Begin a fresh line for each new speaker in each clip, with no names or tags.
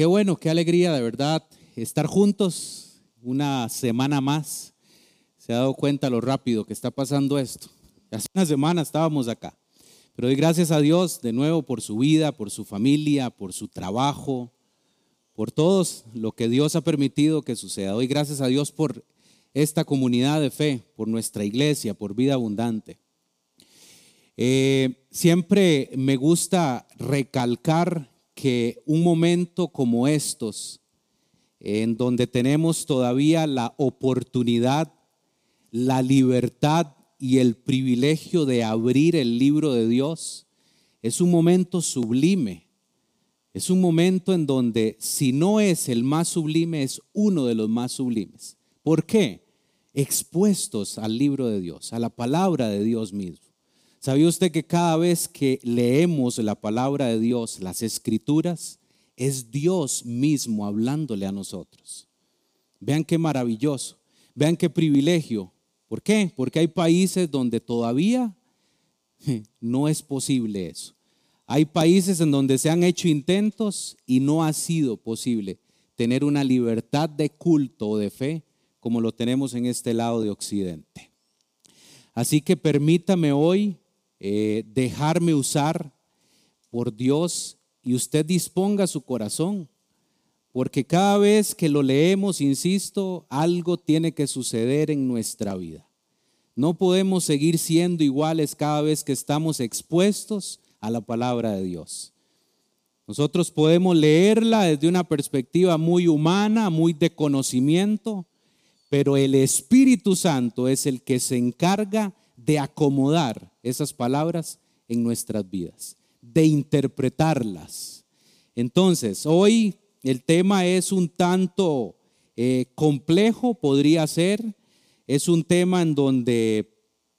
qué bueno, qué alegría de verdad estar juntos una semana más. Se ha dado cuenta lo rápido que está pasando esto. Hace una semana estábamos acá. Pero doy gracias a Dios de nuevo por su vida, por su familia, por su trabajo, por todo lo que Dios ha permitido que suceda. Doy gracias a Dios por esta comunidad de fe, por nuestra iglesia, por vida abundante. Eh, siempre me gusta recalcar que un momento como estos, en donde tenemos todavía la oportunidad, la libertad y el privilegio de abrir el libro de Dios, es un momento sublime. Es un momento en donde si no es el más sublime, es uno de los más sublimes. ¿Por qué? Expuestos al libro de Dios, a la palabra de Dios mismo. ¿Sabía usted que cada vez que leemos la palabra de Dios, las escrituras, es Dios mismo hablándole a nosotros? Vean qué maravilloso, vean qué privilegio. ¿Por qué? Porque hay países donde todavía no es posible eso. Hay países en donde se han hecho intentos y no ha sido posible tener una libertad de culto o de fe como lo tenemos en este lado de Occidente. Así que permítame hoy eh, dejarme usar por Dios y usted disponga su corazón, porque cada vez que lo leemos, insisto, algo tiene que suceder en nuestra vida. No podemos seguir siendo iguales cada vez que estamos expuestos a la palabra de Dios. Nosotros podemos leerla desde una perspectiva muy humana, muy de conocimiento, pero el Espíritu Santo es el que se encarga de acomodar esas palabras en nuestras vidas, de interpretarlas. Entonces, hoy el tema es un tanto eh, complejo, podría ser, es un tema en donde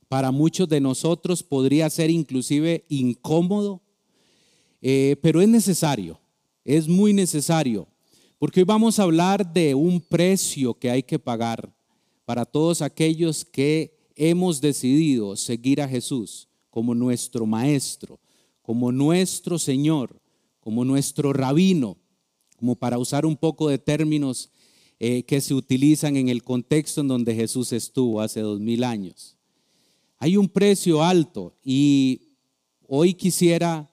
para muchos de nosotros podría ser inclusive incómodo, eh, pero es necesario, es muy necesario, porque hoy vamos a hablar de un precio que hay que pagar para todos aquellos que hemos decidido seguir a Jesús como nuestro maestro, como nuestro Señor, como nuestro rabino, como para usar un poco de términos eh, que se utilizan en el contexto en donde Jesús estuvo hace dos mil años. Hay un precio alto y hoy quisiera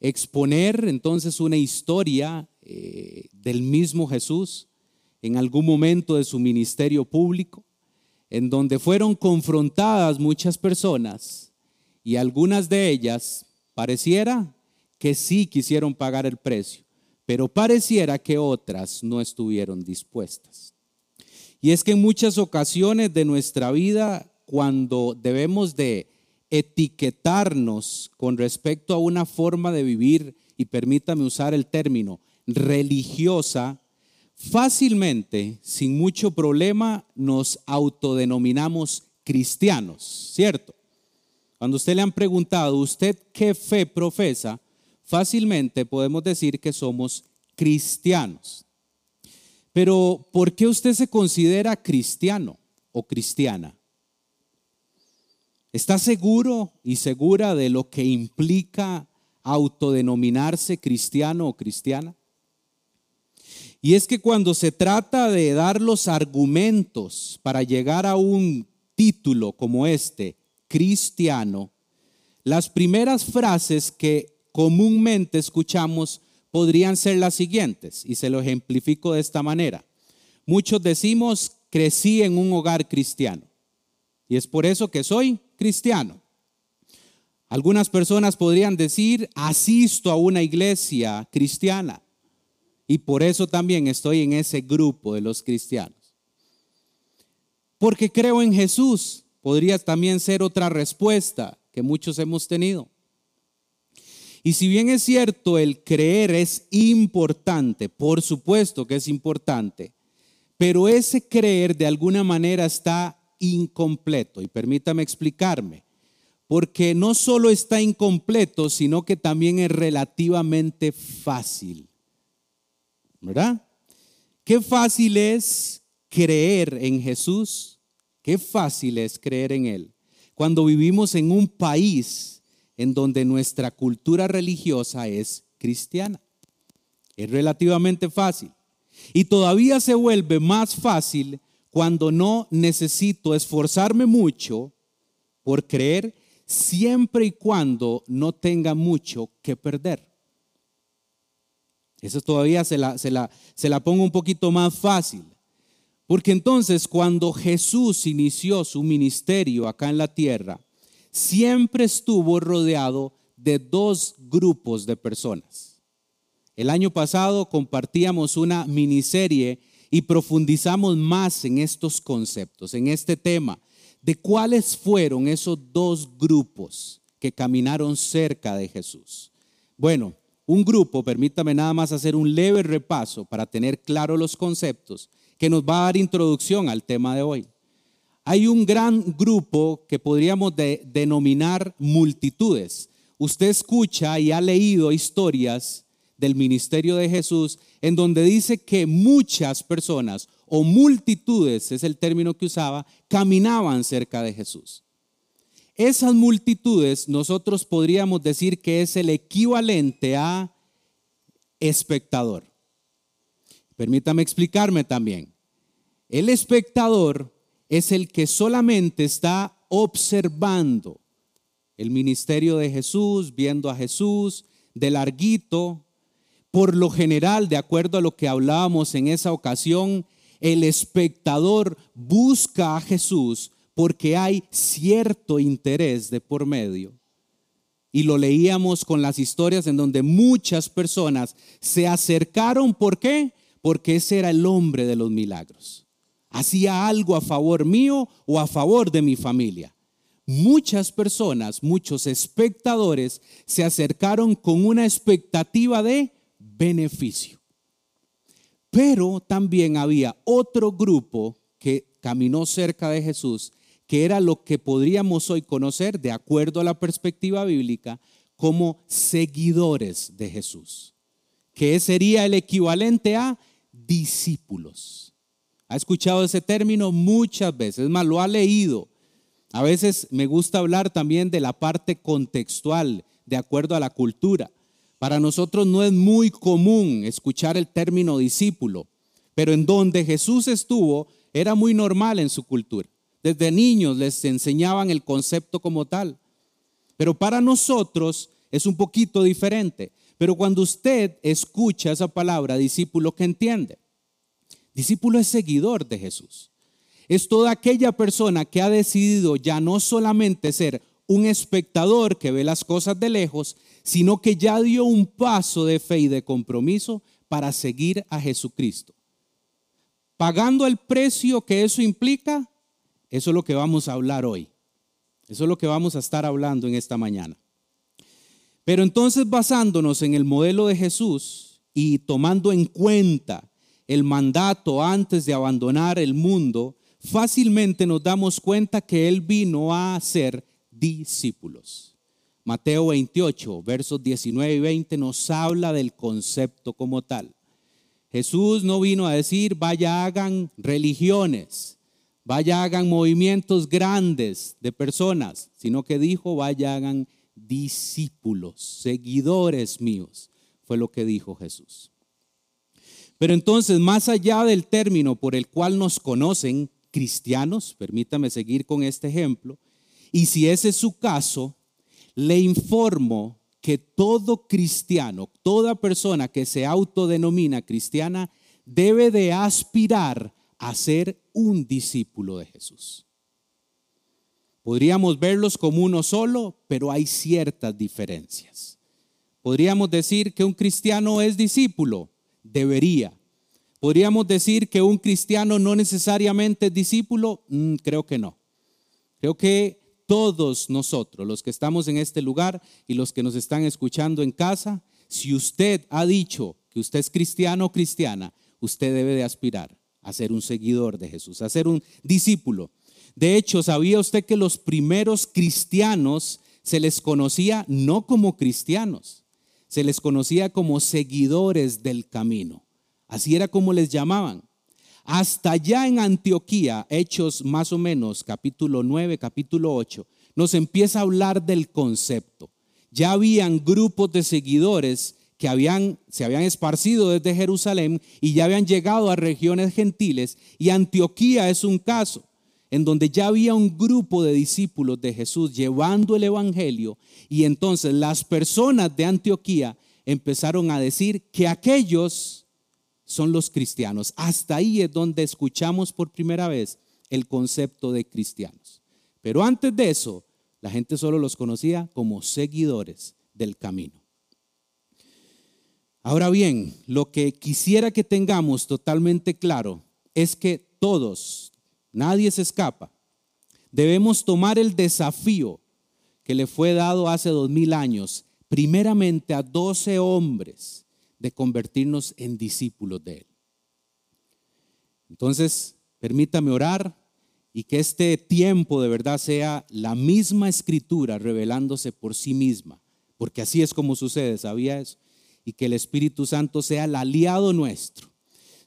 exponer entonces una historia eh, del mismo Jesús en algún momento de su ministerio público en donde fueron confrontadas muchas personas y algunas de ellas pareciera que sí quisieron pagar el precio, pero pareciera que otras no estuvieron dispuestas. Y es que en muchas ocasiones de nuestra vida, cuando debemos de etiquetarnos con respecto a una forma de vivir, y permítame usar el término, religiosa, fácilmente, sin mucho problema, nos autodenominamos cristianos, ¿cierto? Cuando usted le han preguntado, ¿usted qué fe profesa? Fácilmente podemos decir que somos cristianos. Pero, ¿por qué usted se considera cristiano o cristiana? ¿Está seguro y segura de lo que implica autodenominarse cristiano o cristiana? Y es que cuando se trata de dar los argumentos para llegar a un título como este, cristiano, las primeras frases que comúnmente escuchamos podrían ser las siguientes, y se lo ejemplifico de esta manera. Muchos decimos, crecí en un hogar cristiano, y es por eso que soy cristiano. Algunas personas podrían decir, asisto a una iglesia cristiana. Y por eso también estoy en ese grupo de los cristianos. Porque creo en Jesús. Podría también ser otra respuesta que muchos hemos tenido. Y si bien es cierto, el creer es importante, por supuesto que es importante, pero ese creer de alguna manera está incompleto. Y permítame explicarme, porque no solo está incompleto, sino que también es relativamente fácil. ¿Verdad? Qué fácil es creer en Jesús, qué fácil es creer en Él. Cuando vivimos en un país en donde nuestra cultura religiosa es cristiana. Es relativamente fácil. Y todavía se vuelve más fácil cuando no necesito esforzarme mucho por creer siempre y cuando no tenga mucho que perder. Eso todavía se la, se la, se la pongo un poquito más fácil. Porque entonces cuando Jesús inició su ministerio acá en la tierra, siempre estuvo rodeado de dos grupos de personas. El año pasado compartíamos una miniserie y profundizamos más en estos conceptos, en este tema, de cuáles fueron esos dos grupos que caminaron cerca de Jesús. Bueno, un grupo, permítame nada más hacer un leve repaso para tener claro los conceptos, que nos va a dar introducción al tema de hoy. Hay un gran grupo que podríamos denominar multitudes. Usted escucha y ha leído historias del ministerio de Jesús en donde dice que muchas personas o multitudes, es el término que usaba, caminaban cerca de Jesús. Esas multitudes nosotros podríamos decir que es el equivalente a espectador. Permítame explicarme también. El espectador es el que solamente está observando el ministerio de Jesús, viendo a Jesús de larguito. Por lo general, de acuerdo a lo que hablábamos en esa ocasión, el espectador busca a Jesús porque hay cierto interés de por medio. Y lo leíamos con las historias en donde muchas personas se acercaron. ¿Por qué? Porque ese era el hombre de los milagros. Hacía algo a favor mío o a favor de mi familia. Muchas personas, muchos espectadores se acercaron con una expectativa de beneficio. Pero también había otro grupo que caminó cerca de Jesús, que era lo que podríamos hoy conocer, de acuerdo a la perspectiva bíblica, como seguidores de Jesús, que sería el equivalente a discípulos. Ha escuchado ese término muchas veces, más lo ha leído. A veces me gusta hablar también de la parte contextual, de acuerdo a la cultura. Para nosotros no es muy común escuchar el término discípulo, pero en donde Jesús estuvo era muy normal en su cultura. Desde niños les enseñaban el concepto como tal. Pero para nosotros es un poquito diferente. Pero cuando usted escucha esa palabra, discípulo, ¿qué entiende? Discípulo es seguidor de Jesús. Es toda aquella persona que ha decidido ya no solamente ser un espectador que ve las cosas de lejos, sino que ya dio un paso de fe y de compromiso para seguir a Jesucristo. Pagando el precio que eso implica, eso es lo que vamos a hablar hoy. Eso es lo que vamos a estar hablando en esta mañana. Pero entonces basándonos en el modelo de Jesús y tomando en cuenta el mandato antes de abandonar el mundo, fácilmente nos damos cuenta que Él vino a ser discípulos. Mateo 28, versos 19 y 20 nos habla del concepto como tal. Jesús no vino a decir, vaya hagan religiones, vaya hagan movimientos grandes de personas, sino que dijo, vaya hagan discípulos, seguidores míos. Fue lo que dijo Jesús. Pero entonces, más allá del término por el cual nos conocen cristianos, permítame seguir con este ejemplo, y si ese es su caso, le informo que todo cristiano, toda persona que se autodenomina cristiana, debe de aspirar a ser un discípulo de Jesús. Podríamos verlos como uno solo, pero hay ciertas diferencias. Podríamos decir que un cristiano es discípulo, debería. Podríamos decir que un cristiano no necesariamente es discípulo, mm, creo que no. Creo que todos nosotros, los que estamos en este lugar y los que nos están escuchando en casa, si usted ha dicho que usted es cristiano o cristiana, usted debe de aspirar a ser un seguidor de Jesús, a ser un discípulo. De hecho, ¿sabía usted que los primeros cristianos se les conocía no como cristianos, se les conocía como seguidores del camino? Así era como les llamaban. Hasta allá en Antioquía, Hechos más o menos, capítulo 9, capítulo 8, nos empieza a hablar del concepto. Ya habían grupos de seguidores que habían, se habían esparcido desde Jerusalén y ya habían llegado a regiones gentiles. Y Antioquía es un caso en donde ya había un grupo de discípulos de Jesús llevando el Evangelio. Y entonces las personas de Antioquía empezaron a decir que aquellos son los cristianos. Hasta ahí es donde escuchamos por primera vez el concepto de cristianos. Pero antes de eso, la gente solo los conocía como seguidores del camino. Ahora bien, lo que quisiera que tengamos totalmente claro es que todos, nadie se escapa, debemos tomar el desafío que le fue dado hace dos mil años, primeramente a doce hombres, de convertirnos en discípulos de Él. Entonces, permítame orar y que este tiempo de verdad sea la misma escritura revelándose por sí misma, porque así es como sucede, ¿sabía eso? Y que el Espíritu Santo sea el aliado nuestro.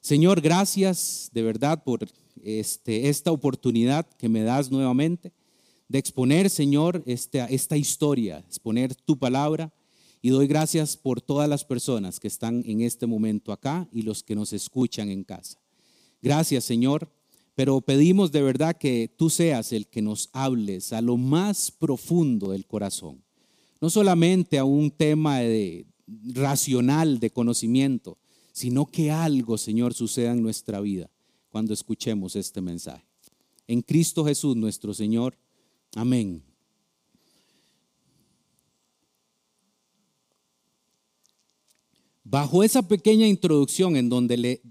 Señor, gracias de verdad por este, esta oportunidad que me das nuevamente de exponer, Señor, esta, esta historia, exponer tu palabra. Y doy gracias por todas las personas que están en este momento acá y los que nos escuchan en casa. Gracias, Señor pero pedimos de verdad que tú seas el que nos hables a lo más profundo del corazón, no solamente a un tema de, racional de conocimiento, sino que algo, Señor, suceda en nuestra vida cuando escuchemos este mensaje. En Cristo Jesús nuestro Señor. Amén. Bajo esa pequeña introducción en donde le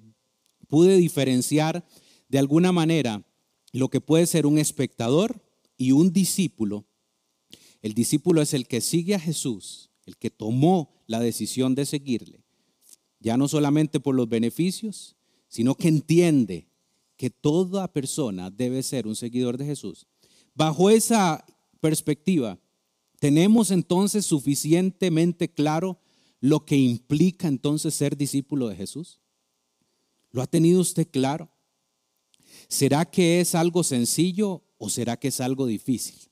pude diferenciar de alguna manera lo que puede ser un espectador y un discípulo. El discípulo es el que sigue a Jesús, el que tomó la decisión de seguirle, ya no solamente por los beneficios, sino que entiende que toda persona debe ser un seguidor de Jesús. Bajo esa perspectiva, tenemos entonces suficientemente claro lo que implica entonces ser discípulo de Jesús. ¿Lo ha tenido usted claro? ¿Será que es algo sencillo o será que es algo difícil?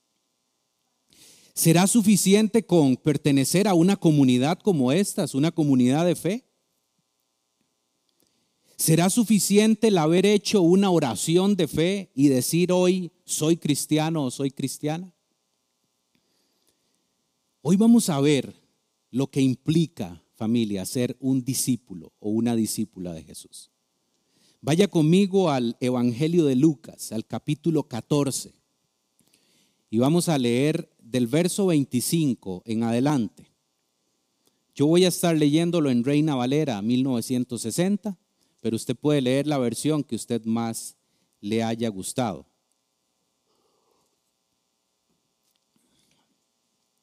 ¿Será suficiente con pertenecer a una comunidad como esta, una comunidad de fe? ¿Será suficiente el haber hecho una oración de fe y decir hoy soy cristiano o soy cristiana? Hoy vamos a ver lo que implica, familia, ser un discípulo o una discípula de Jesús. Vaya conmigo al Evangelio de Lucas, al capítulo 14. Y vamos a leer del verso 25 en adelante. Yo voy a estar leyéndolo en Reina Valera 1960, pero usted puede leer la versión que usted más le haya gustado.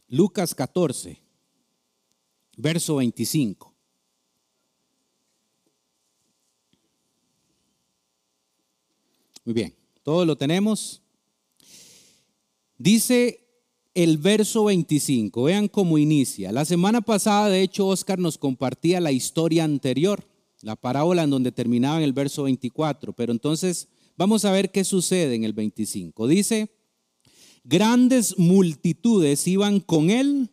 Lucas 14, verso 25. Muy bien, todo lo tenemos. Dice el verso 25, vean cómo inicia. La semana pasada, de hecho, Oscar nos compartía la historia anterior, la parábola en donde terminaba en el verso 24, pero entonces vamos a ver qué sucede en el 25. Dice, grandes multitudes iban con él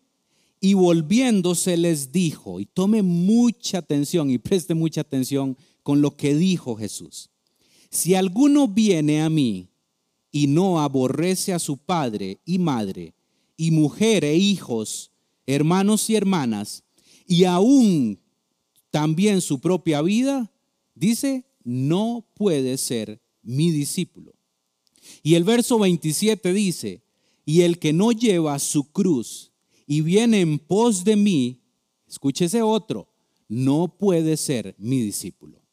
y volviéndose les dijo, y tome mucha atención y preste mucha atención con lo que dijo Jesús. Si alguno viene a mí y no aborrece a su padre y madre, y mujer e hijos, hermanos y hermanas, y aún también su propia vida, dice, no puede ser mi discípulo. Y el verso 27 dice, y el que no lleva su cruz y viene en pos de mí, escúchese otro, no puede ser mi discípulo.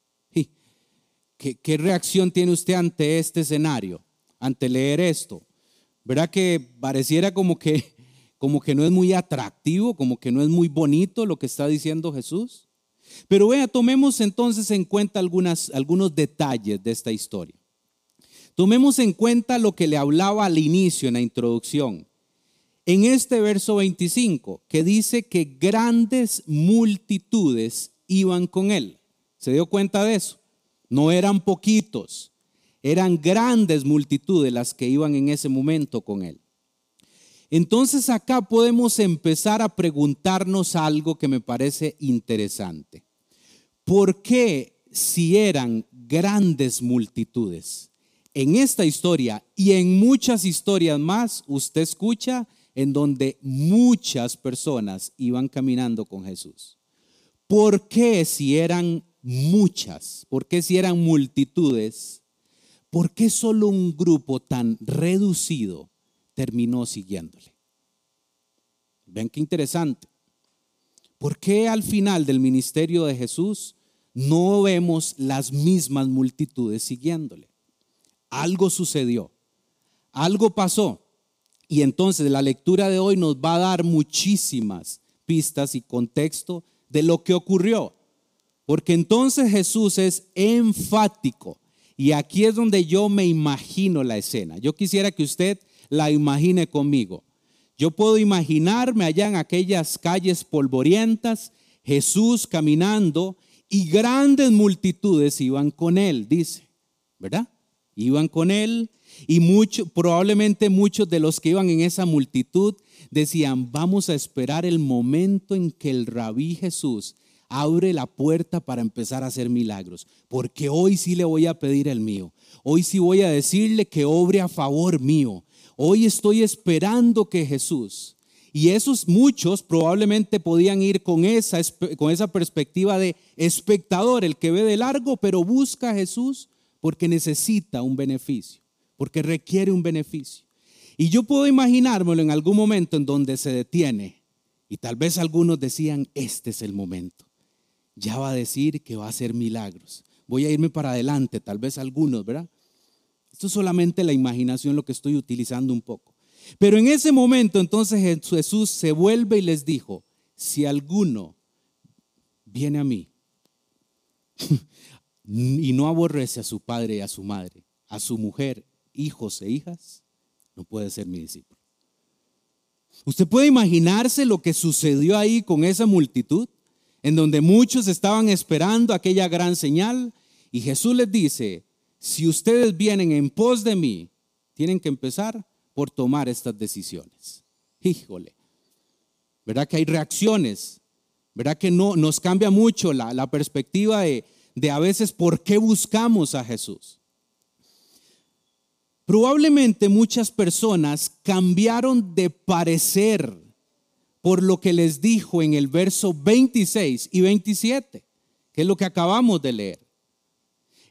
¿Qué, reacción tiene usted ante este escenario, ante leer esto? ¿Verdad que pareciera como que, como que no es muy atractivo, como que no es muy bonito lo que está diciendo Jesús? Pero vea, tomemos entonces en cuenta algunos detalles de esta historia. Tomemos en cuenta lo que le hablaba al inicio en la introducción. En este verso 25, que dice que grandes multitudes iban con él. ¿Se dio cuenta de eso? No eran poquitos, eran grandes multitudes las que iban en ese momento con él. Entonces acá podemos empezar a preguntarnos algo que me parece interesante. ¿Por qué si eran grandes multitudes? En esta historia y en muchas historias más, usted escucha en donde muchas personas iban caminando con Jesús. ¿Por qué si eran muchas? ¿Por qué si eran multitudes? ¿Por qué solo un grupo tan reducido terminó siguiéndole? Ven qué interesante. ¿Por qué al final del ministerio de Jesús no vemos las mismas multitudes siguiéndole? Algo sucedió, algo pasó. Y entonces la lectura de hoy nos va a dar muchísimas pistas y contexto de lo que ocurrió. Porque entonces Jesús es enfático. Y aquí es donde yo me imagino la escena. Yo quisiera que usted la imagine conmigo. Yo puedo imaginarme allá en aquellas calles polvorientas, Jesús caminando y grandes multitudes iban con él, dice, ¿verdad? Iban con él y probablemente muchos de los que iban en esa multitud decían, vamos a esperar el momento en que el rabí Jesús abre la puerta para empezar a hacer milagros, porque hoy sí le voy a pedir el mío, hoy sí voy a decirle que obre a favor mío, hoy estoy esperando que Jesús, y esos muchos probablemente podían ir con esa, con esa perspectiva de espectador, el que ve de largo, pero busca a Jesús porque necesita un beneficio porque requiere un beneficio. Y yo puedo imaginármelo en algún momento en donde se detiene. Y tal vez algunos decían, este es el momento. Ya va a decir que va a hacer milagros. Voy a irme para adelante, tal vez algunos, ¿verdad? Esto es solamente la imaginación lo que estoy utilizando un poco. Pero en ese momento entonces Jesús se vuelve y les dijo, si alguno viene a mí y no aborrece a su padre y a su madre, a su mujer hijos e hijas, no puede ser mi discípulo. Usted puede imaginarse lo que sucedió ahí con esa multitud, en donde muchos estaban esperando aquella gran señal, y Jesús les dice, si ustedes vienen en pos de mí, tienen que empezar por tomar estas decisiones. Híjole, ¿verdad que hay reacciones? ¿Verdad que no nos cambia mucho la, perspectiva de a veces por qué buscamos a Jesús? Probablemente muchas personas cambiaron de parecer por lo que les dijo en el verso 26 y 27, que es lo que acabamos de leer.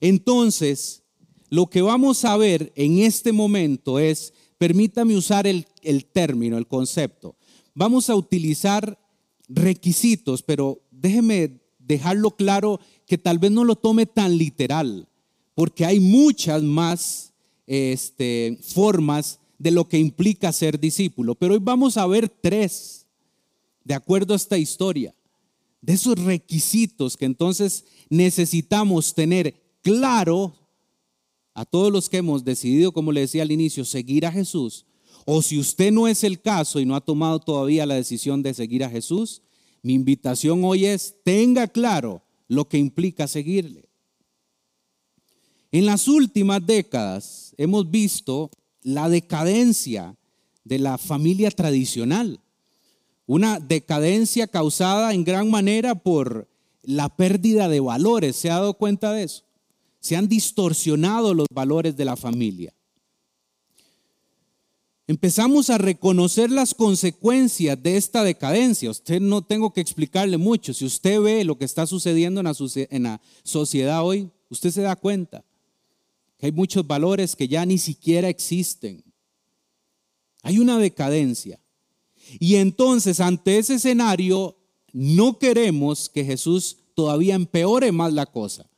Entonces, lo que vamos a ver en este momento es, permítame usar el, término, el concepto. Vamos a utilizar requisitos, pero déjeme dejarlo claro que tal vez no lo tome tan literal, porque hay muchas más este, formas de lo que implica ser discípulo. Pero hoy vamos a ver tres, de acuerdo a esta historia, de esos requisitos que entonces necesitamos tener claro a todos los que hemos decidido, como le decía al inicio, seguir a Jesús. O si usted no es el caso y no ha tomado todavía la decisión de seguir a Jesús, mi invitación hoy es, tenga claro lo que implica seguirle. En las últimas décadas hemos visto la decadencia de la familia tradicional, una decadencia causada en gran manera por la pérdida de valores. ¿Se ha dado cuenta de eso? Se han distorsionado los valores de la familia. Empezamos a reconocer las consecuencias de esta decadencia. Usted no tengo que explicarle mucho. Si usted ve lo que está sucediendo en la, sociedad hoy, usted se da cuenta que hay muchos valores que ya ni siquiera existen. Hay una decadencia. Y entonces ante ese escenario no queremos que Jesús todavía empeore más la cosa.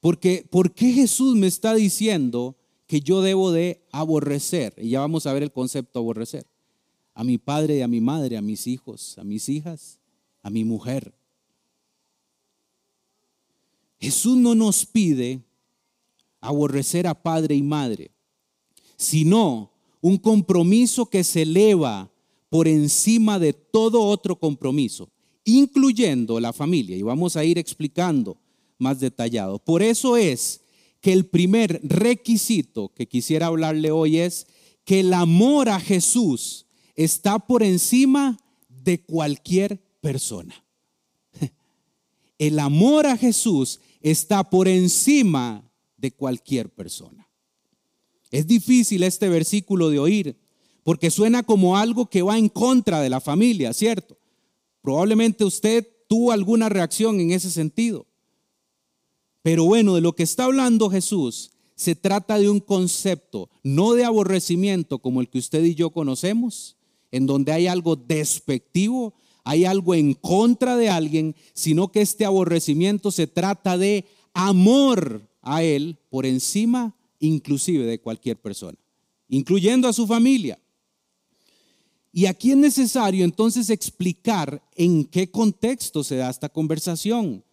Porque ¿por qué Jesús me está diciendo que yo debo de aborrecer? Y ya vamos a ver el concepto aborrecer. A mi padre y a mi madre, a mis hijos, a mis hijas, a mi mujer. Jesús no nos pide aborrecer a padre y madre, sino un compromiso que se eleva por encima de todo otro compromiso, incluyendo la familia. Y vamos a ir explicando más detallado. Por eso es que el primer requisito que quisiera hablarle hoy es que el amor a Jesús está por encima de cualquier persona. El amor a Jesús está por encima de cualquier persona. Es difícil este versículo de oír porque suena como algo que va en contra de la familia, ¿cierto? Probablemente usted tuvo alguna reacción en ese sentido. Pero bueno, de lo que está hablando Jesús se trata de un concepto, no de aborrecimiento como el que usted y yo conocemos, en donde hay algo despectivo, hay algo en contra de alguien, sino que este aborrecimiento se trata de amor a Él por encima inclusive de cualquier persona, incluyendo a su familia. Y aquí es necesario entonces explicar en qué contexto se da esta conversación.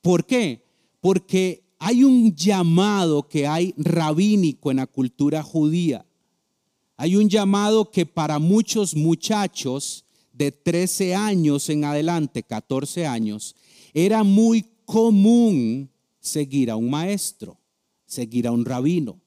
¿Por qué? Porque hay un llamado que hay rabínico en la cultura judía. Hay un llamado que para muchos muchachos de 13 años en adelante, 14 años, era muy común seguir a un maestro, seguir a un rabino.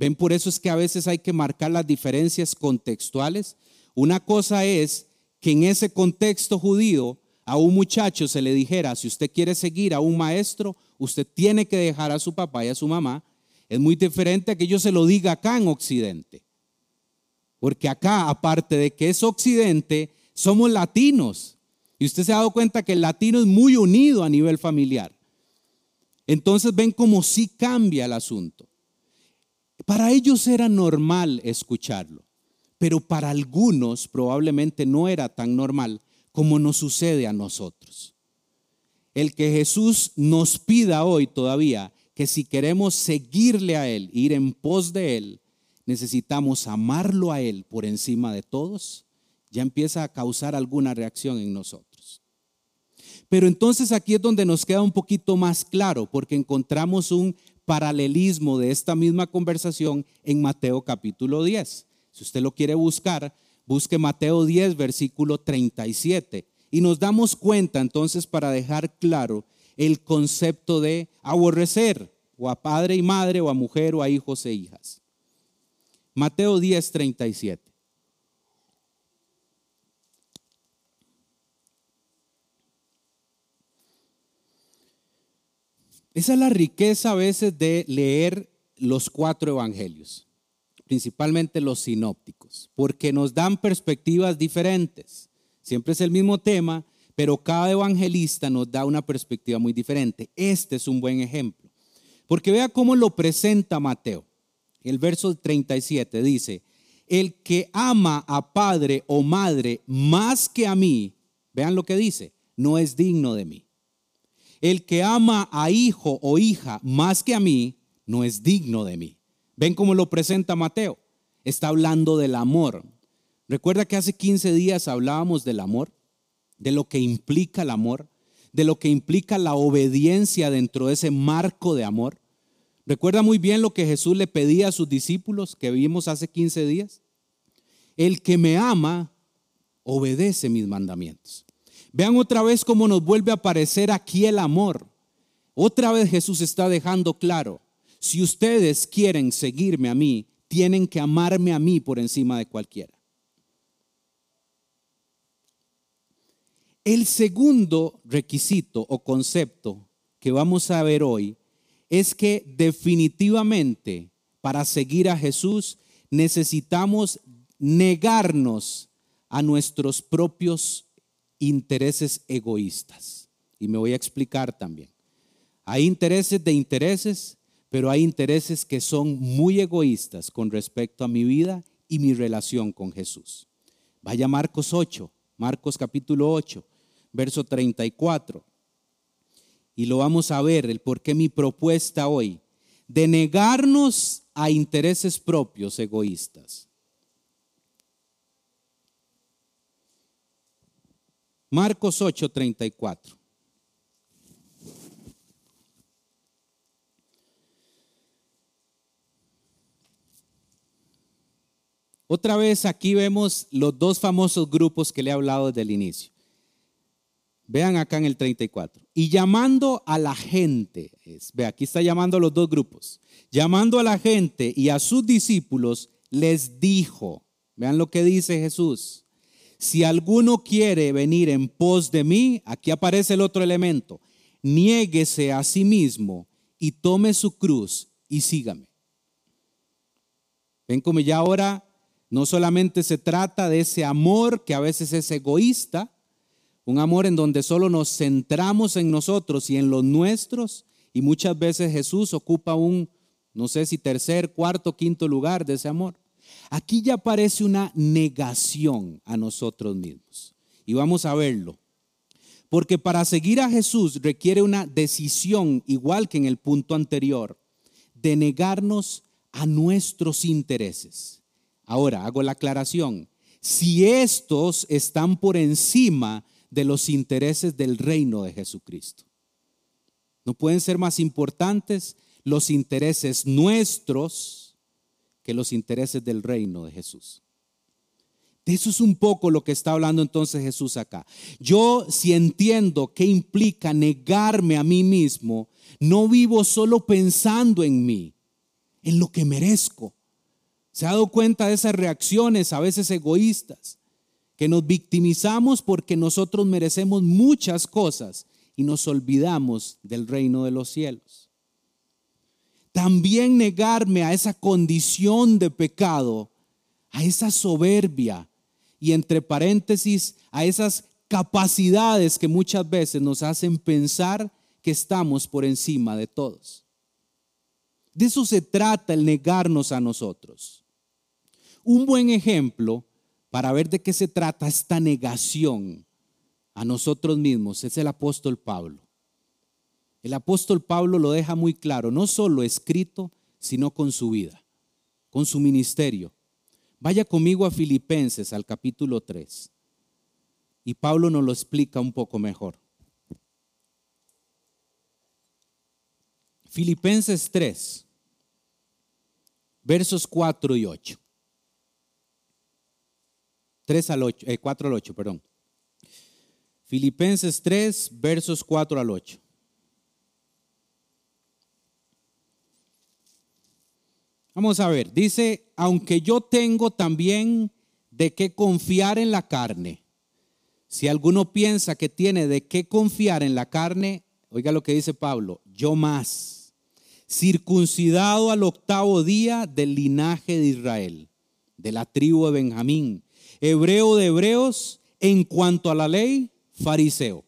Ven, por eso es que a veces hay que marcar las diferencias contextuales. Una cosa es que en ese contexto judío a un muchacho se le dijera, si usted quiere seguir a un maestro, usted tiene que dejar a su papá y a su mamá. Es muy diferente a que yo se lo diga acá en Occidente. Porque acá, aparte de que es Occidente, somos latinos. Y usted se ha dado cuenta que el latino es muy unido a nivel familiar. Entonces ven cómo sí cambia el asunto. Para ellos era normal escucharlo, pero para algunos probablemente no era tan normal como nos sucede a nosotros. El que Jesús nos pida hoy todavía que si queremos seguirle a Él, ir en pos de Él, necesitamos amarlo a Él por encima de todos, ya empieza a causar alguna reacción en nosotros. Pero entonces aquí es donde nos queda un poquito más claro, porque encontramos un paralelismo de esta misma conversación en Mateo capítulo 10. Si usted lo quiere buscar, busque Mateo 10, versículo 37. Y nos damos cuenta entonces para dejar claro el concepto de aborrecer o a padre y madre o a mujer o a hijos e hijas. Mateo 10, 37. Esa es la riqueza a veces de leer los cuatro evangelios, principalmente los sinópticos, porque nos dan perspectivas diferentes. Siempre es el mismo tema, pero cada evangelista nos da una perspectiva muy diferente. Este es un buen ejemplo, porque vea cómo lo presenta Mateo. El verso 37 dice, el que ama a padre o madre más que a mí, vean lo que dice, no es digno de mí. El que ama a hijo o hija más que a mí, no es digno de mí. ¿Ven cómo lo presenta Mateo? Está hablando del amor. Recuerda que hace 15 días hablábamos del amor, de lo que implica el amor, de lo que implica la obediencia dentro de ese marco de amor. Recuerda muy bien lo que Jesús le pedía a sus discípulos que vimos hace 15 días. El que me ama, obedece mis mandamientos. Vean otra vez cómo nos vuelve a aparecer aquí el amor. Otra vez Jesús está dejando claro, si ustedes quieren seguirme a mí, tienen que amarme a mí por encima de cualquiera. El segundo requisito o concepto que vamos a ver hoy es que definitivamente para seguir a Jesús necesitamos negarnos a nuestros propios intereses egoístas. Y me voy a explicar también. Hay intereses de intereses, pero hay intereses que son muy egoístas con respecto a mi vida y mi relación con Jesús. Vaya Marcos 8, Marcos capítulo 8, verso 34. Y lo vamos a ver, el por qué mi propuesta hoy, de negarnos a intereses propios egoístas Marcos 8:34. Otra vez aquí vemos los dos famosos grupos que le he hablado desde el inicio. Vean acá en el 34. Y llamando a la gente, ve, aquí está llamando a los dos grupos. Llamando a la gente y a sus discípulos, les dijo, Vean lo que dice Jesús. Si alguno quiere venir en pos de mí, aquí aparece el otro elemento, niéguese a sí mismo y tome su cruz y sígame. Ven como ya ahora no solamente se trata de ese amor que a veces es egoísta, un amor en donde solo nos centramos en nosotros y en los nuestros, y muchas veces Jesús ocupa un, no sé si tercer, cuarto, quinto lugar de ese amor. Aquí ya aparece una negación a nosotros mismos. Y vamos a verlo. Porque para seguir a Jesús requiere una decisión, igual que en el punto anterior, de negarnos a nuestros intereses. Ahora, hago la aclaración. Si estos están por encima de los intereses del reino de Jesucristo. No pueden ser más importantes los intereses nuestros que los intereses del reino de Jesús. De eso es un poco lo que está hablando entonces Jesús acá. Yo si entiendo qué implica negarme a mí mismo, no vivo solo pensando en mí, en lo que merezco. ¿Se ha dado cuenta de esas reacciones a veces egoístas? Que nos victimizamos porque nosotros merecemos muchas cosas y nos olvidamos del reino de los cielos. También negarme a esa condición de pecado, a esa soberbia y entre paréntesis a esas capacidades que muchas veces nos hacen pensar que estamos por encima de todos. De eso se trata el negarnos a nosotros. Un buen ejemplo para ver de qué se trata esta negación a nosotros mismos es el apóstol Pablo. El apóstol Pablo lo deja muy claro, no solo escrito, sino con su vida, con su ministerio. Vaya conmigo a Filipenses al capítulo 3 y Pablo nos lo explica un poco mejor. Filipenses 3, versos 4 y 8. 3 al 8, 4 al 8, perdón. Filipenses 3, versos 4 al 8. Vamos a ver, dice, aunque yo tengo también de qué confiar en la carne. Si alguno piensa que tiene de qué confiar en la carne, oiga lo que dice Pablo, yo más circuncidado al octavo día del linaje de Israel, de la tribu de Benjamín, hebreo de hebreos, en cuanto a la ley, fariseo,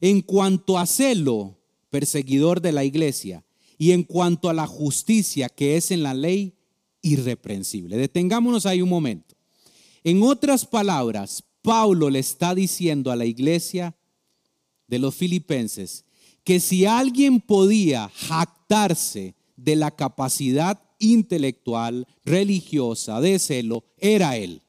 en cuanto a celo, perseguidor de la iglesia, y en cuanto a la justicia que es en la ley, irreprensible. Detengámonos ahí un momento. En otras palabras, Pablo le está diciendo a la iglesia de los filipenses que si alguien podía jactarse de la capacidad intelectual, religiosa, de celo, era él.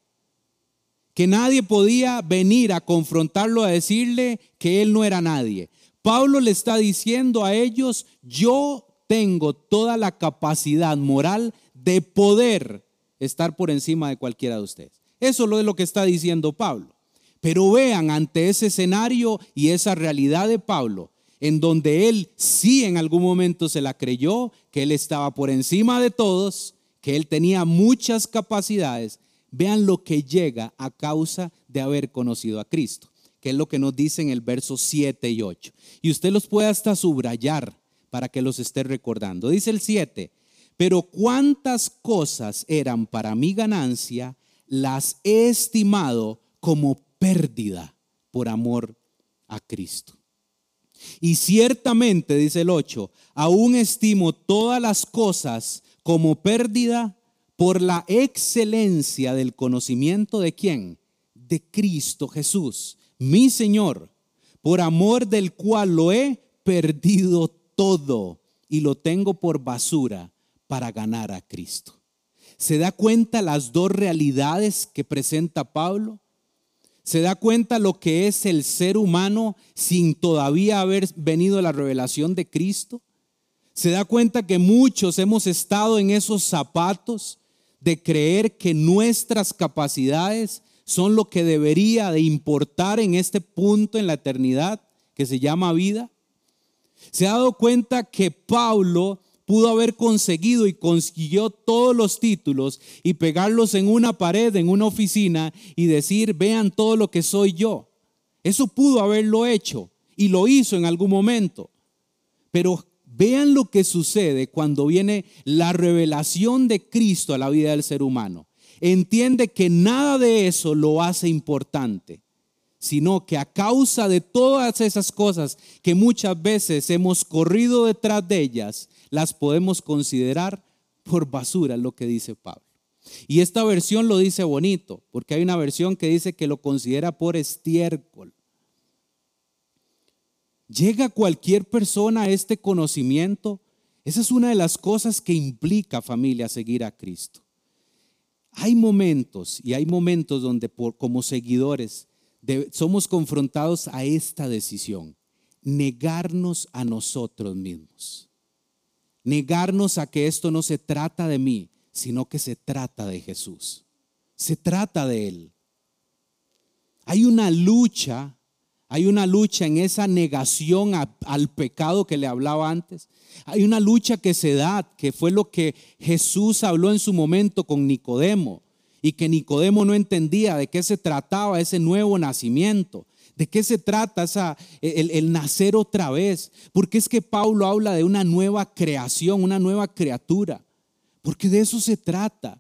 Que nadie podía venir a confrontarlo, a decirle que él no era nadie. Pablo le está diciendo a ellos, yo tengo toda la capacidad moral de poder estar por encima de cualquiera de ustedes. Eso es lo que está diciendo Pablo. Pero vean ante ese escenario y esa realidad de Pablo, en donde él sí en algún momento se la creyó, que él estaba por encima de todos, que él tenía muchas capacidades. Vean lo que llega a causa de haber conocido a Cristo, que es lo que nos dice en el verso 7 y 8. Y usted los puede hasta subrayar para que los esté recordando. Dice el 7, pero cuántas cosas eran para mi ganancia, las he estimado como pérdida por amor a Cristo. Y ciertamente, dice el 8, aún estimo todas las cosas como pérdida por la excelencia del conocimiento de quién? De Cristo Jesús, mi Señor, por amor del cual lo he perdido todo y lo tengo por basura para ganar a Cristo. ¿Se da cuenta las dos realidades que presenta Pablo? se da cuenta lo que es el ser humano sin todavía haber venido la revelación de Cristo. Se da cuenta que muchos hemos estado en esos zapatos de creer que nuestras capacidades son lo que debería de importar en este punto en la eternidad que se llama vida. Se ha dado cuenta que Pablo pudo haber conseguido y consiguió todos los títulos y pegarlos en una pared, en una oficina y decir, vean todo lo que soy yo. Eso pudo haberlo hecho y lo hizo en algún momento. Pero vean lo que sucede cuando viene la revelación de Cristo a la vida del ser humano. Entiende que nada de eso lo hace importante sino que a causa de todas esas cosas que muchas veces hemos corrido detrás de ellas, las podemos considerar por basura, lo que dice Pablo. Y esta versión lo dice bonito, porque hay una versión que dice que lo considera por estiércol. ¿Llega cualquier persona a este conocimiento? Esa es una de las cosas que implica familia seguir a Cristo. Hay momentos y hay momentos donde como seguidores somos confrontados a esta decisión, negarnos a nosotros mismos, negarnos a que esto no se trata de mí, sino que se trata de Jesús, se trata de Él. Hay una lucha, hay una lucha en esa negación al pecado que le hablaba antes. Hay una lucha que se da, que fue lo que Jesús habló en su momento con Nicodemo y que Nicodemo no entendía de qué se trataba ese nuevo nacimiento. ¿De qué se trata esa, el, el, nacer otra vez? Porque es que Pablo habla de una nueva creación, una nueva criatura. Porque de eso se trata.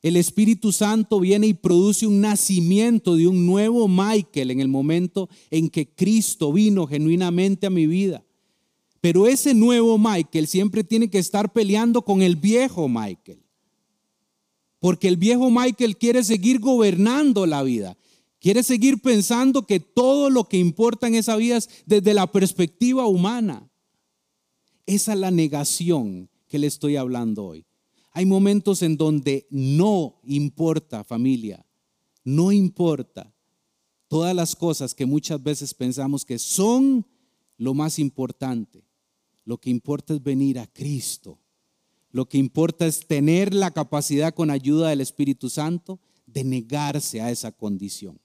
El Espíritu Santo viene y produce un nacimiento de un nuevo Michael en el momento en que Cristo vino genuinamente a mi vida. Pero ese nuevo Michael siempre tiene que estar peleando con el viejo Michael. Porque el viejo Michael quiere seguir gobernando la vida. Quiere seguir pensando que todo lo que importa en esa vida es desde la perspectiva humana. Esa es la negación que le estoy hablando hoy. Hay momentos en donde no importa familia, no importa todas las cosas que muchas veces pensamos que son lo más importante. Lo que importa es venir a Cristo lo que importa es tener la capacidad con ayuda del Espíritu Santo de negarse a esa condición.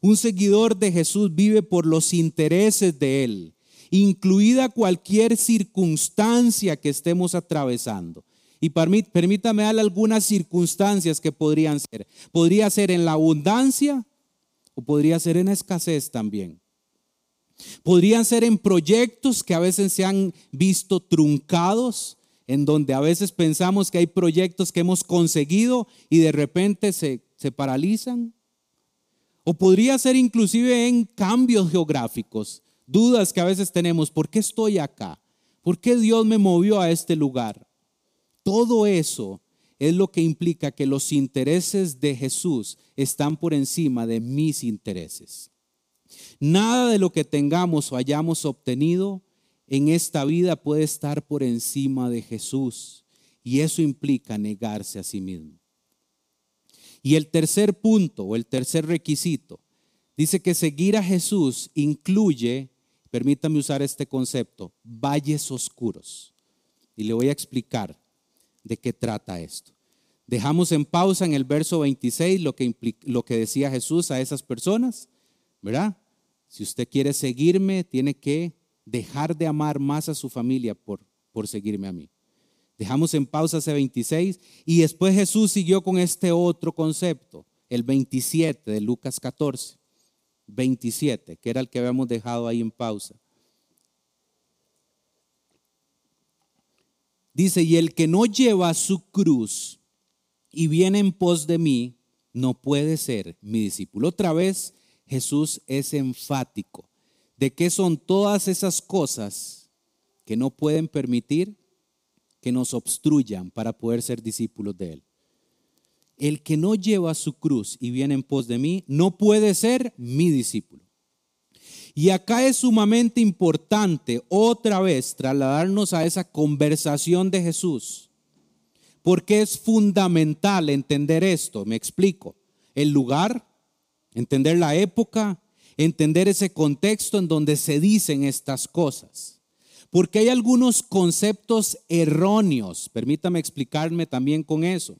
Un seguidor de Jesús vive por los intereses de Él, incluida cualquier circunstancia que estemos atravesando. Y permítame dar algunas circunstancias que podrían ser. Podría ser en la abundancia o podría ser en la escasez también. Podrían ser en proyectos que a veces se han visto truncados en donde a veces pensamos que hay proyectos que hemos conseguido y de repente se, se paralizan. O podría ser inclusive en cambios geográficos, dudas que a veces tenemos, ¿por qué estoy acá? ¿Por qué Dios me movió a este lugar? Todo eso es lo que implica que los intereses de Jesús están por encima de mis intereses. Nada de lo que tengamos o hayamos obtenido en esta vida puede estar por encima de Jesús. Y eso implica negarse a sí mismo. Y el tercer punto o el tercer requisito dice que seguir a Jesús incluye, permítame usar este concepto, valles oscuros. Y le voy a explicar de qué trata esto. Dejamos en pausa en el verso 26 lo que, lo que decía Jesús a esas personas, ¿verdad? Si usted quiere seguirme, tiene que dejar de amar más a su familia por, por seguirme a mí. Dejamos en pausa ese 26 y después Jesús siguió con este otro concepto, el 27 de Lucas 14, 27, que era el que habíamos dejado ahí en pausa. Dice, y el que no lleva su cruz y viene en pos de mí, no puede ser mi discípulo. Otra vez Jesús es enfático de qué son todas esas cosas que no pueden permitir que nos obstruyan para poder ser discípulos de Él. El que no lleva su cruz y viene en pos de mí, no puede ser mi discípulo. Y acá es sumamente importante otra vez trasladarnos a esa conversación de Jesús, porque es fundamental entender esto, me explico, el lugar, entender la época, entender ese contexto en donde se dicen estas cosas. Porque hay algunos conceptos erróneos, permítame explicarme también con eso,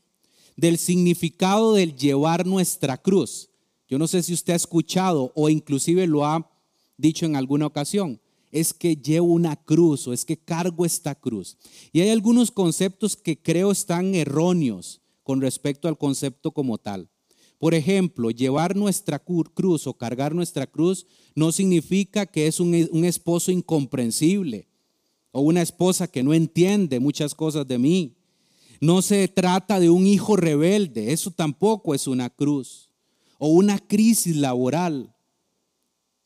del significado del llevar nuestra cruz. Yo no sé si usted ha escuchado o inclusive lo ha dicho en alguna ocasión. es que llevo una cruz o es que cargo esta cruz. Y hay algunos conceptos que creo están erróneos con respecto al concepto como tal. Por ejemplo, llevar nuestra cruz o cargar nuestra cruz no significa que es un, esposo incomprensible o una esposa que no entiende muchas cosas de mí. No se trata de un hijo rebelde, eso tampoco es una cruz. O una crisis laboral.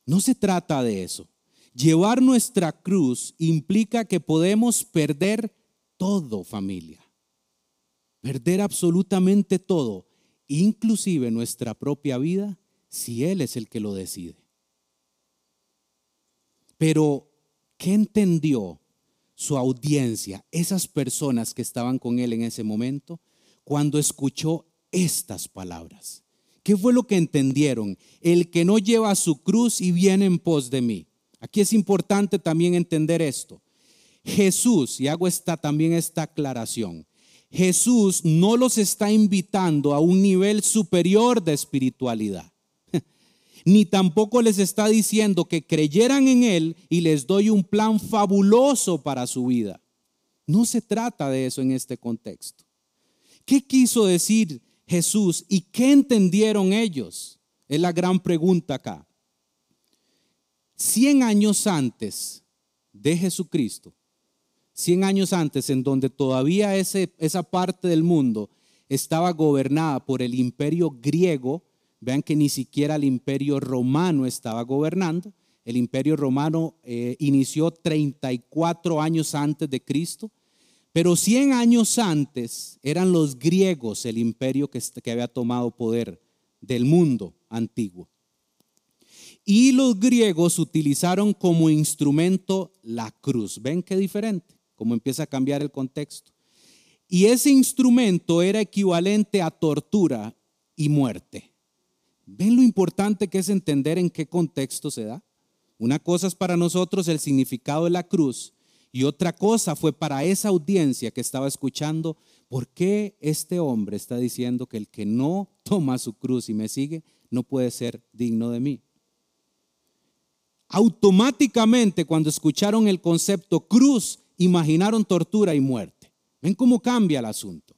No se trata de eso. Llevar nuestra cruz implica que podemos perder todo, familia. Perder absolutamente todo, inclusive nuestra propia vida, si Él es el que lo decide. Pero, ¿qué entendió su audiencia, esas personas que estaban con Él en ese momento, cuando escuchó estas palabras? ¿Qué fue lo que entendieron? El que no lleva su cruz y viene en pos de mí. Aquí es importante también entender esto. Jesús, y hago esta, también esta aclaración, Jesús no los está invitando a un nivel superior de espiritualidad, ni tampoco les está diciendo que creyeran en Él y les doy un plan fabuloso para su vida. No se trata de eso en este contexto. ¿Qué quiso decir Jesús y qué entendieron ellos? Es la gran pregunta acá. Cien años antes de Jesucristo, cien años antes en donde todavía esa parte del mundo estaba gobernada por el imperio griego, vean que ni siquiera el imperio romano estaba gobernando, el imperio romano eh, inició 34 años antes de Cristo, pero 100 años antes eran los griegos el imperio que, que había tomado poder del mundo antiguo. Y los griegos utilizaron como instrumento la cruz. ¿Ven qué diferente? Cómo empieza a cambiar el contexto. Y ese instrumento era equivalente a tortura y muerte. ¿Ven lo importante que es entender en qué contexto se da? Una cosa es para nosotros el significado de la cruz y otra cosa fue para esa audiencia que estaba escuchando, ¿por qué este hombre está diciendo que el que no toma su cruz y me sigue no puede ser digno de mí? automáticamente cuando escucharon el concepto cruz, imaginaron tortura y muerte. ¿Ven cómo cambia el asunto?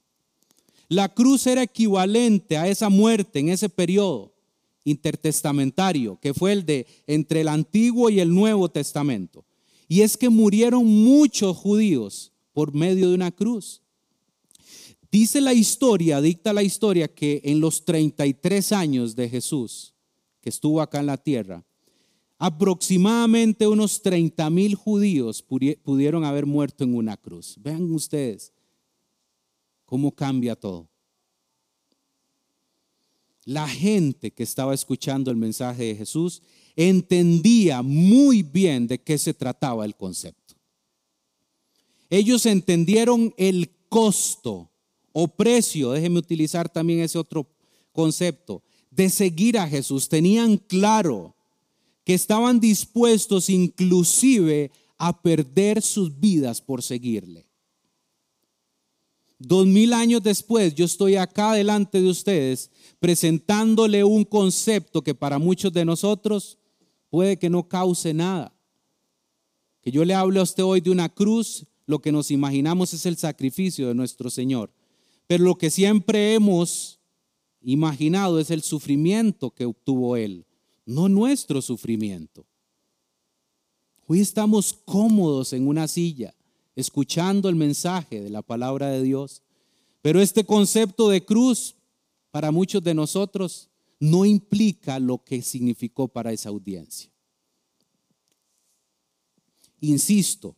La cruz era equivalente a esa muerte en ese periodo intertestamentario, que fue el de entre el Antiguo y el Nuevo Testamento. Y es que murieron muchos judíos por medio de una cruz. Dice la historia, dicta la historia, que en los 33 años de Jesús, que estuvo acá en la tierra, aproximadamente unos 30 mil judíos pudieron haber muerto en una cruz. Vean ustedes cómo cambia todo. La gente que estaba escuchando el mensaje de Jesús entendía muy bien de qué se trataba el concepto. Ellos entendieron el costo o precio, déjenme utilizar también ese otro concepto, de seguir a Jesús. Tenían claro que estaban dispuestos inclusive a perder sus vidas por seguirle. Dos mil años después, yo estoy acá delante de ustedes presentándole un concepto que para muchos de nosotros puede que no cause nada. Que yo le hable a usted hoy de una cruz, lo que nos imaginamos es el sacrificio de nuestro Señor. Pero lo que siempre hemos imaginado es el sufrimiento que obtuvo Él no nuestro sufrimiento. Hoy estamos cómodos en una silla, escuchando el mensaje de la palabra de Dios, pero este concepto de cruz para muchos de nosotros no implica lo que significó para esa audiencia. Insisto,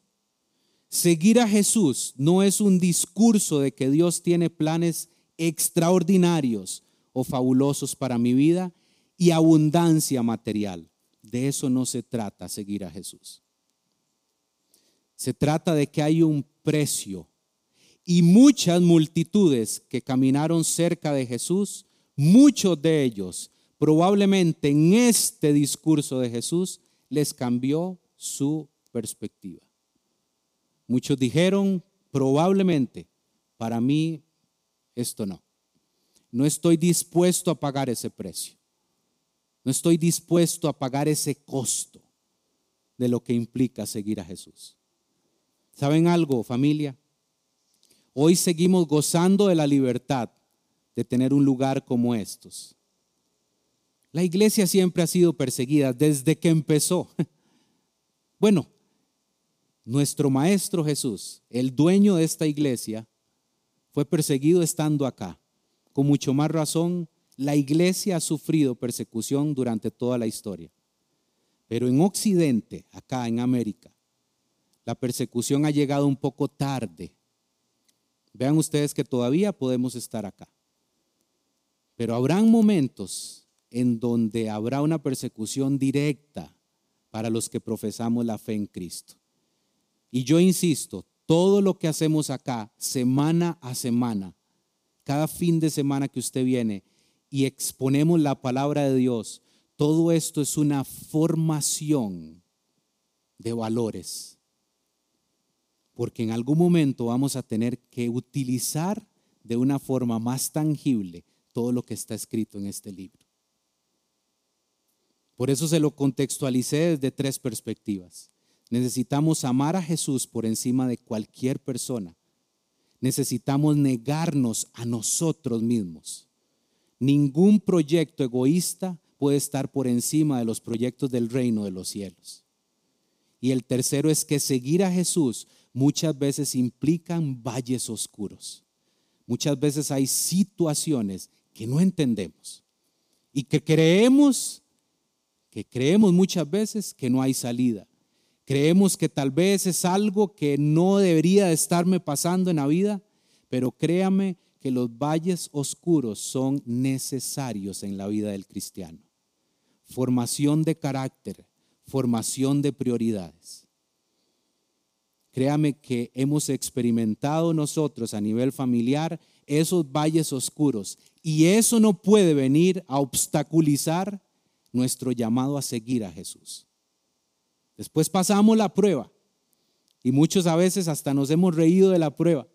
seguir a Jesús no es un discurso de que Dios tiene planes extraordinarios o fabulosos para mi vida y abundancia material. De eso no se trata seguir a Jesús. Se trata de que hay un precio y muchas multitudes que caminaron cerca de Jesús, muchos de ellos probablemente en este discurso de Jesús les cambió su perspectiva. Muchos dijeron, probablemente, para mí esto no. No estoy dispuesto a pagar ese precio. No estoy dispuesto a pagar ese costo. de lo que implica seguir a Jesús. ¿Saben algo, familia? Hoy seguimos gozando de la libertad de tener un lugar como estos. La iglesia siempre ha sido perseguida desde que empezó. Bueno, nuestro Maestro Jesús, el dueño de esta iglesia, fue perseguido estando acá. Con mucho más razón, la iglesia ha sufrido persecución durante toda la historia. Pero en Occidente, acá en América, la persecución ha llegado un poco tarde. Vean ustedes que todavía podemos estar acá. Pero habrán momentos en donde habrá una persecución directa para los que profesamos la fe en Cristo. Y yo insisto, todo lo que hacemos acá, semana a semana, cada fin de semana que usted viene y exponemos la palabra de Dios, todo esto es una formación de valores. Porque en algún momento vamos a tener que utilizar de una forma más tangible todo lo que está escrito en este libro. Por eso se lo contextualicé desde tres perspectivas. Necesitamos amar a Jesús por encima de cualquier persona. Necesitamos negarnos a nosotros mismos. Ningún proyecto egoísta puede estar por encima de los proyectos del reino de los cielos. Y el tercero es que seguir a Jesús muchas veces implican valles oscuros. Muchas veces hay situaciones que no entendemos y que creemos que creemos muchas veces que no hay salida. Creemos que tal vez es algo que no debería de estarme pasando en la vida, pero créame que los valles oscuros son necesarios en la vida del cristiano. Formación de carácter, formación de prioridades. Créame que hemos experimentado nosotros a nivel familiar esos valles oscuros y eso no puede venir a obstaculizar nuestro llamado a seguir a Jesús. Después pasamos la prueba y muchos a veces hasta nos hemos reído de la prueba,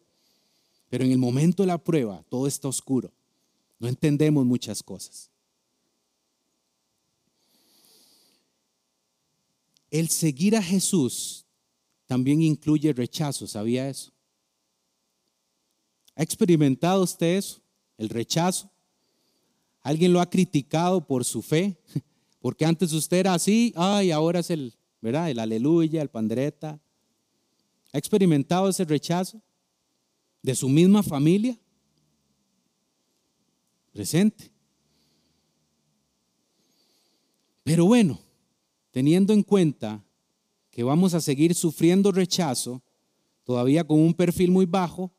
pero en el momento de la prueba todo está oscuro, no entendemos muchas cosas. El seguir a Jesús también incluye rechazo, ¿sabía eso? ¿Ha experimentado usted eso? El rechazo. ¿Alguien lo ha criticado por su fe? Porque antes usted era así, ay, ahora es el, ¿verdad? El aleluya, el pandereta. ¿Ha experimentado ese rechazo de su misma familia? Presente. Pero bueno, teniendo en cuenta que vamos a seguir sufriendo rechazo, todavía con un perfil muy bajo,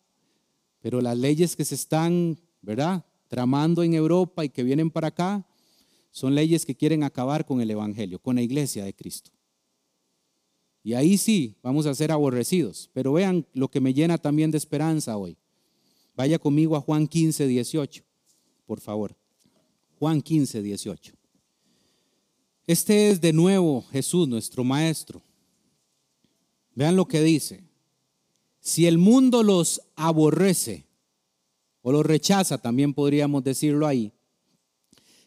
pero las leyes que se están, ¿verdad? tramando en Europa y que vienen para acá, son leyes que quieren acabar con el Evangelio, con la iglesia de Cristo. Y ahí sí vamos a ser aborrecidos. Pero vean lo que me llena también de esperanza hoy. Vaya conmigo a Juan 15, 18, por favor. Juan 15, 18. Este es de nuevo Jesús, nuestro Maestro. Vean lo que dice. Si el mundo los aborrece, o lo rechaza, también podríamos decirlo ahí,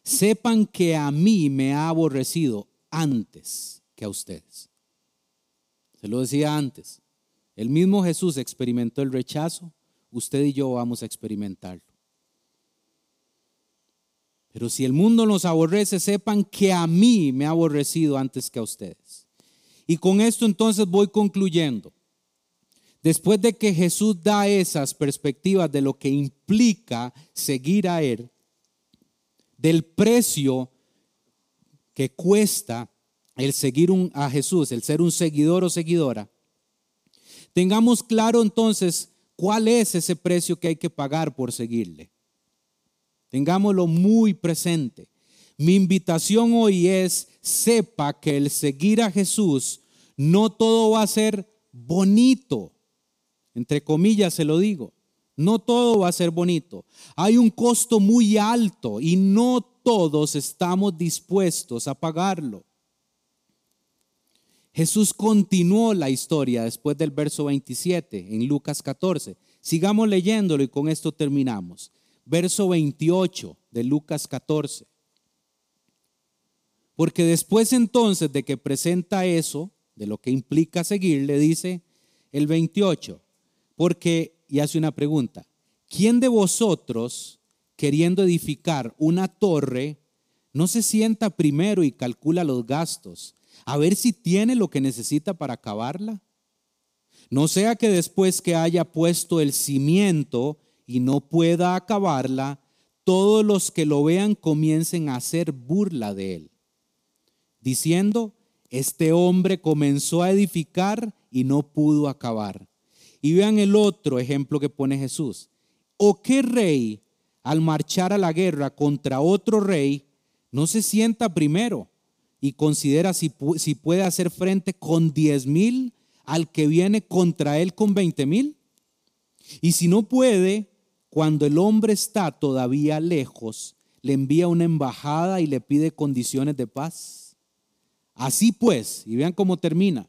sepan que a mí me ha aborrecido antes que a ustedes. Se lo decía antes. El mismo Jesús experimentó el rechazo, usted y yo vamos a experimentarlo. Pero si el mundo nos aborrece, sepan que a mí me ha aborrecido antes que a ustedes. Y con esto entonces voy concluyendo. Después de que Jesús da esas perspectivas de lo que implica seguir a Él, del precio que cuesta el seguir a Jesús, el ser un seguidor o seguidora, tengamos claro entonces cuál es ese precio que hay que pagar por seguirle. Tengámoslo muy presente. Mi invitación hoy es, sepa que el seguir a Jesús no todo va a ser bonito entre comillas se lo digo. No todo va a ser bonito. Hay un costo muy alto y no todos estamos dispuestos a pagarlo. Jesús continuó la historia después del verso 27 en Lucas 14. Sigamos leyéndolo y con esto terminamos. Verso 28 de Lucas 14. Porque después entonces de que presenta eso, de lo que implica seguirle, dice el 28, porque, y hace una pregunta, ¿quién de vosotros, queriendo edificar una torre, no se sienta primero y calcula los gastos, a ver si tiene lo que necesita para acabarla? No sea que después que haya puesto el cimiento y no pueda acabarla, todos los que lo vean comiencen a hacer burla de él, diciendo, este hombre comenzó a edificar y no pudo acabar. Y vean el otro ejemplo que pone Jesús. ¿O qué rey al marchar a la guerra contra otro rey no se sienta primero y considera si, si puede hacer frente con diez mil al que viene contra él con veinte mil? Y si no puede, cuando el hombre está todavía lejos, le envía una embajada y le pide condiciones de paz. Así pues, y vean cómo termina,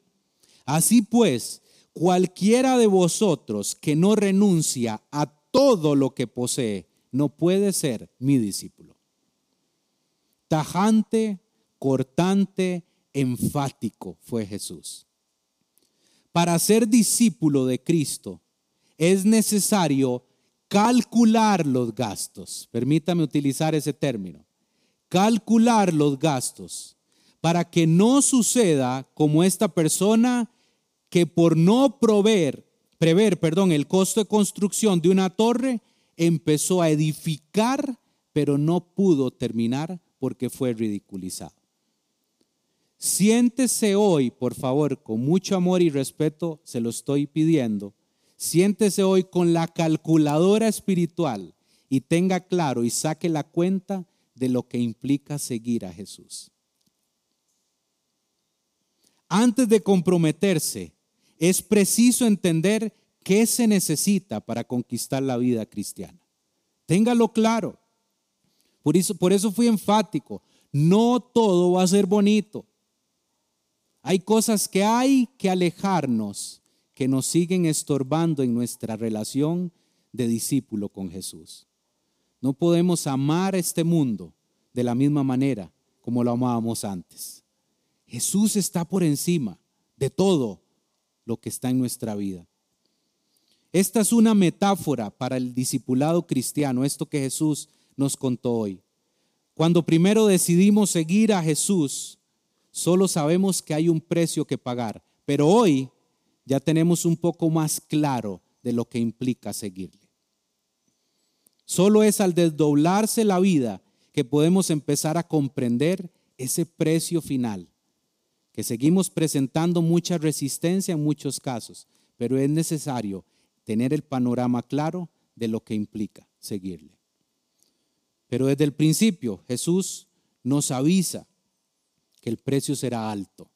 así pues, cualquiera de vosotros que no renuncia a todo lo que posee, no puede ser mi discípulo. Tajante, cortante, enfático fue Jesús. Para ser discípulo de Cristo es necesario calcular los gastos. Permítame utilizar ese término. Calcular los gastos para que no suceda como esta persona que por no proveer, prever, perdón, el costo de construcción de una torre, empezó a edificar, pero no pudo terminar porque fue ridiculizado. Siéntese hoy, por favor, con mucho amor y respeto, se lo estoy pidiendo, Siéntese hoy con la calculadora espiritual y tenga claro y saque la cuenta de lo que implica seguir a Jesús. Antes de comprometerse, es preciso entender qué se necesita para conquistar la vida cristiana. Téngalo claro. Por eso, por eso fui enfático. No todo va a ser bonito. Hay cosas que hay que alejarnos que nos siguen estorbando en nuestra relación de discípulo con Jesús. No podemos amar este mundo de la misma manera como lo amábamos antes. Jesús está por encima de todo lo que está en nuestra vida. Esta es una metáfora para el discipulado cristiano, esto que Jesús nos contó hoy. Cuando primero decidimos seguir a Jesús, solo sabemos que hay un precio que pagar, pero hoy ya tenemos un poco más claro de lo que implica seguirle. Solo es al desdoblarse la vida que podemos empezar a comprender ese precio final, que seguimos presentando mucha resistencia en muchos casos, pero es necesario tener el panorama claro de lo que implica seguirle. Pero desde el principio Jesús nos avisa que el precio será alto.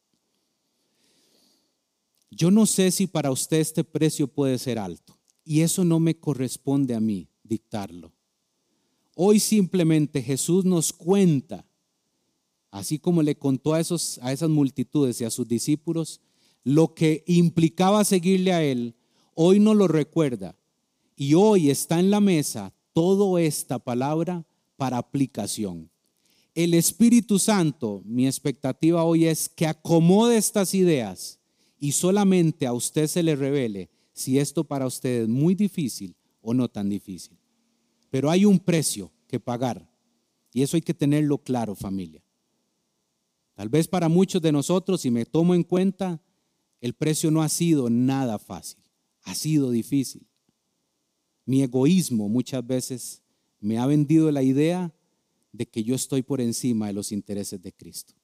Yo no sé si para usted este precio puede ser alto y eso no me corresponde a mí dictarlo. Hoy simplemente Jesús nos cuenta, así como le contó a, esos, a esas multitudes y a sus discípulos, lo que implicaba seguirle a Él, hoy no lo recuerda. Y hoy está en la mesa toda esta palabra para aplicación. El Espíritu Santo, mi expectativa hoy es que acomode estas ideas y solamente a usted se le revele si esto para usted es muy difícil o no tan difícil. Pero hay un precio que pagar y eso hay que tenerlo claro familia. Tal vez para muchos de nosotros, si me tomo en cuenta, el precio no ha sido nada fácil, ha sido difícil. Mi egoísmo muchas veces me ha vendido la idea de que yo estoy por encima de los intereses de Cristo.